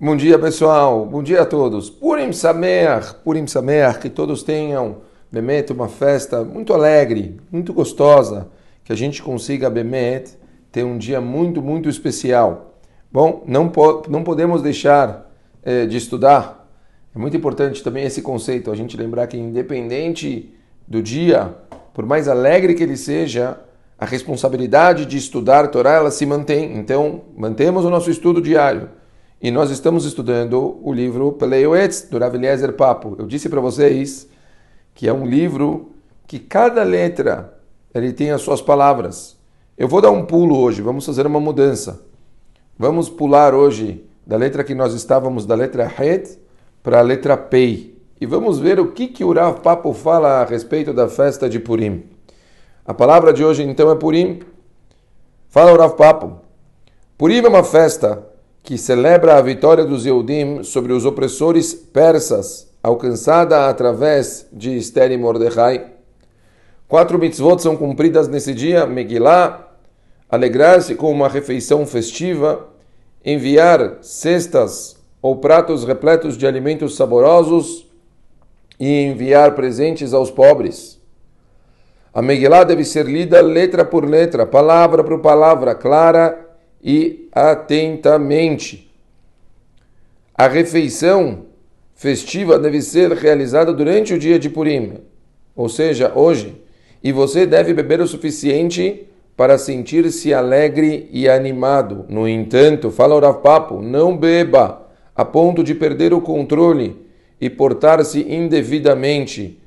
Bom dia, pessoal. Bom dia a todos. Purim Sameach, Purim Sameach, que todos tenham, Bemet, uma festa muito alegre, muito gostosa, que a gente consiga, Bemet, ter um dia muito, muito especial. Bom, não, po não podemos deixar eh, de estudar. É muito importante também esse conceito, a gente lembrar que independente do dia, por mais alegre que ele seja, a responsabilidade de estudar Torá ela se mantém. Então, mantemos o nosso estudo diário. E nós estamos estudando o livro Peleioetz, do Rav Eliezer Papo. Eu disse para vocês que é um livro que cada letra ele tem as suas palavras. Eu vou dar um pulo hoje, vamos fazer uma mudança. Vamos pular hoje da letra que nós estávamos, da letra Het, para a letra Pei. E vamos ver o que, que o Rav Papo fala a respeito da festa de Purim. A palavra de hoje então é Purim. Fala o Rav Papo. Purim é uma festa que celebra a vitória dos Yehudim sobre os opressores persas, alcançada através de Esther e Mordecai. Quatro mitzvot são cumpridas nesse dia: Megillah, alegrar-se com uma refeição festiva, enviar cestas ou pratos repletos de alimentos saborosos e enviar presentes aos pobres. A Megillah deve ser lida letra por letra, palavra por palavra, clara e atentamente. A refeição festiva deve ser realizada durante o dia de Purim, ou seja, hoje, e você deve beber o suficiente para sentir-se alegre e animado. No entanto, fala o Papo, não beba a ponto de perder o controle e portar-se indevidamente.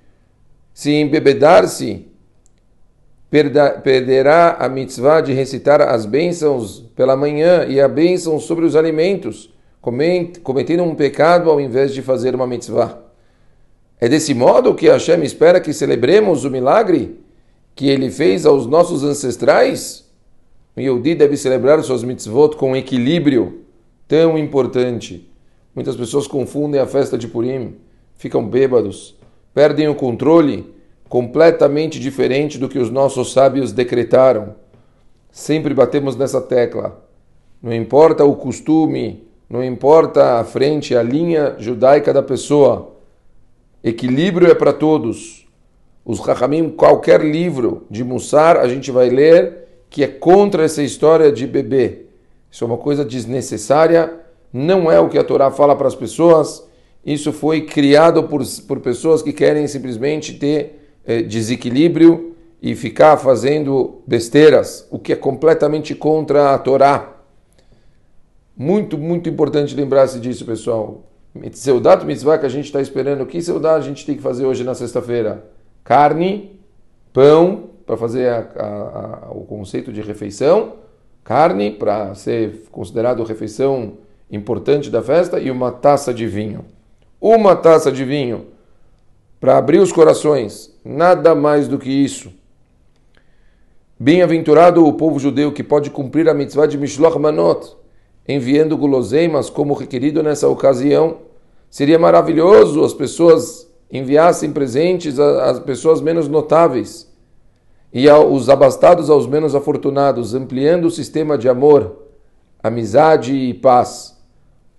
Se embebedar-se, perderá a mitzvah de recitar as bênçãos pela manhã e a bênção sobre os alimentos, cometendo um pecado ao invés de fazer uma mitzvah. É desse modo que Hashem espera que celebremos o milagre que ele fez aos nossos ancestrais? O Yehudi deve celebrar suas mitzvot com equilíbrio tão importante. Muitas pessoas confundem a festa de Purim, ficam bêbados, perdem o controle completamente diferente do que os nossos sábios decretaram. Sempre batemos nessa tecla. Não importa o costume, não importa a frente, a linha judaica da pessoa. Equilíbrio é para todos. Os Rahamim, qualquer livro de Mussar, a gente vai ler que é contra essa história de bebê. Isso é uma coisa desnecessária, não é o que a Torá fala para as pessoas. Isso foi criado por, por pessoas que querem simplesmente ter desequilíbrio e ficar fazendo besteiras, o que é completamente contra a Torá. Muito, muito importante lembrar-se disso, pessoal. Seudat mitzvah que a gente está esperando. Que seudat a gente tem que fazer hoje na sexta-feira? Carne, pão, para fazer a, a, a, o conceito de refeição, carne, para ser considerado refeição importante da festa, e uma taça de vinho. Uma taça de vinho para abrir os corações, nada mais do que isso. Bem-aventurado o povo judeu que pode cumprir a mitzvah de Mishloch Manot, enviando guloseimas como requerido nessa ocasião. Seria maravilhoso as pessoas enviassem presentes às pessoas menos notáveis e os abastados aos menos afortunados, ampliando o sistema de amor, amizade e paz.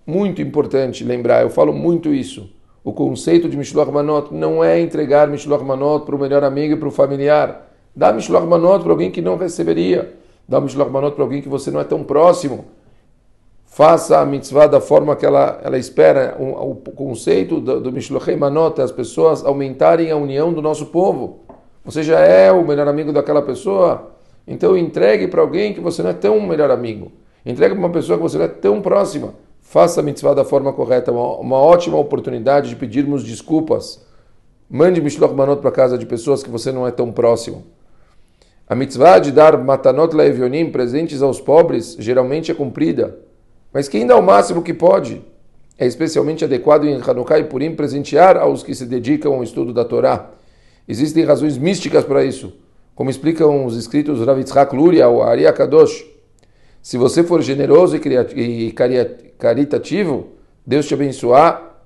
Muito importante lembrar, eu falo muito isso. O conceito de Mishloach Manot não é entregar Mishloach Manot para o melhor amigo e para o familiar. Dá Mishloach Manot para alguém que não receberia. Dá Mishloach Manot para alguém que você não é tão próximo. Faça a mitzvah da forma que ela, ela espera. O, o conceito do, do Mishloach Manot é as pessoas aumentarem a união do nosso povo. Você já é o melhor amigo daquela pessoa, então entregue para alguém que você não é tão melhor amigo. Entregue para uma pessoa que você não é tão próxima. Faça a mitzvah da forma correta, uma, uma ótima oportunidade de pedirmos desculpas. Mande Mishloch Manot para casa de pessoas que você não é tão próximo. A mitzvah de dar matanot laevionim, presentes aos pobres, geralmente é cumprida. Mas quem dá o máximo que pode? É especialmente adequado em Hanukkah e Purim presentear aos que se dedicam ao estudo da Torá. Existem razões místicas para isso, como explicam os escritos Rav Yitzhak Luria ou Ari Kadosh. Se você for generoso e caritativo, Deus te abençoar,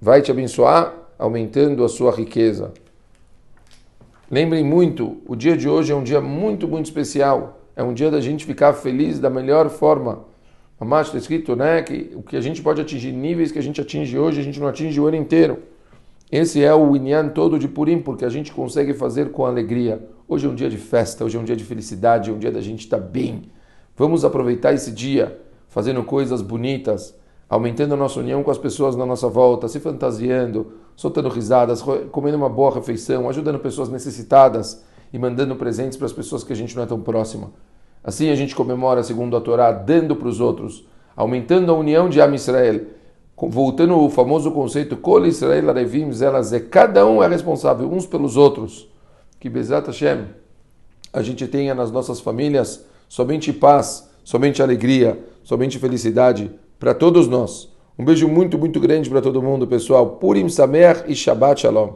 vai te abençoar, aumentando a sua riqueza. Lembrem muito, o dia de hoje é um dia muito, muito especial. É um dia da gente ficar feliz da melhor forma. Mamash está escrito né, que o que a gente pode atingir, níveis que a gente atinge hoje, a gente não atinge o ano inteiro. Esse é o Inyan todo de Purim, porque a gente consegue fazer com alegria. Hoje é um dia de festa, hoje é um dia de felicidade, é um dia da gente estar tá bem. Vamos aproveitar esse dia fazendo coisas bonitas, aumentando a nossa união com as pessoas na nossa volta, se fantasiando, soltando risadas, comendo uma boa refeição, ajudando pessoas necessitadas e mandando presentes para as pessoas que a gente não é tão próxima. Assim a gente comemora, segundo a Torá, dando para os outros, aumentando a união de Am Israel, voltando ao famoso conceito Kol Israel Arevim Zelazé, cada um é responsável uns pelos outros. Que Bezat Hashem a gente tenha nas nossas famílias somente paz, somente alegria, somente felicidade para todos nós. Um beijo muito, muito grande para todo mundo, pessoal. Purim Samer e Shabbat Shalom.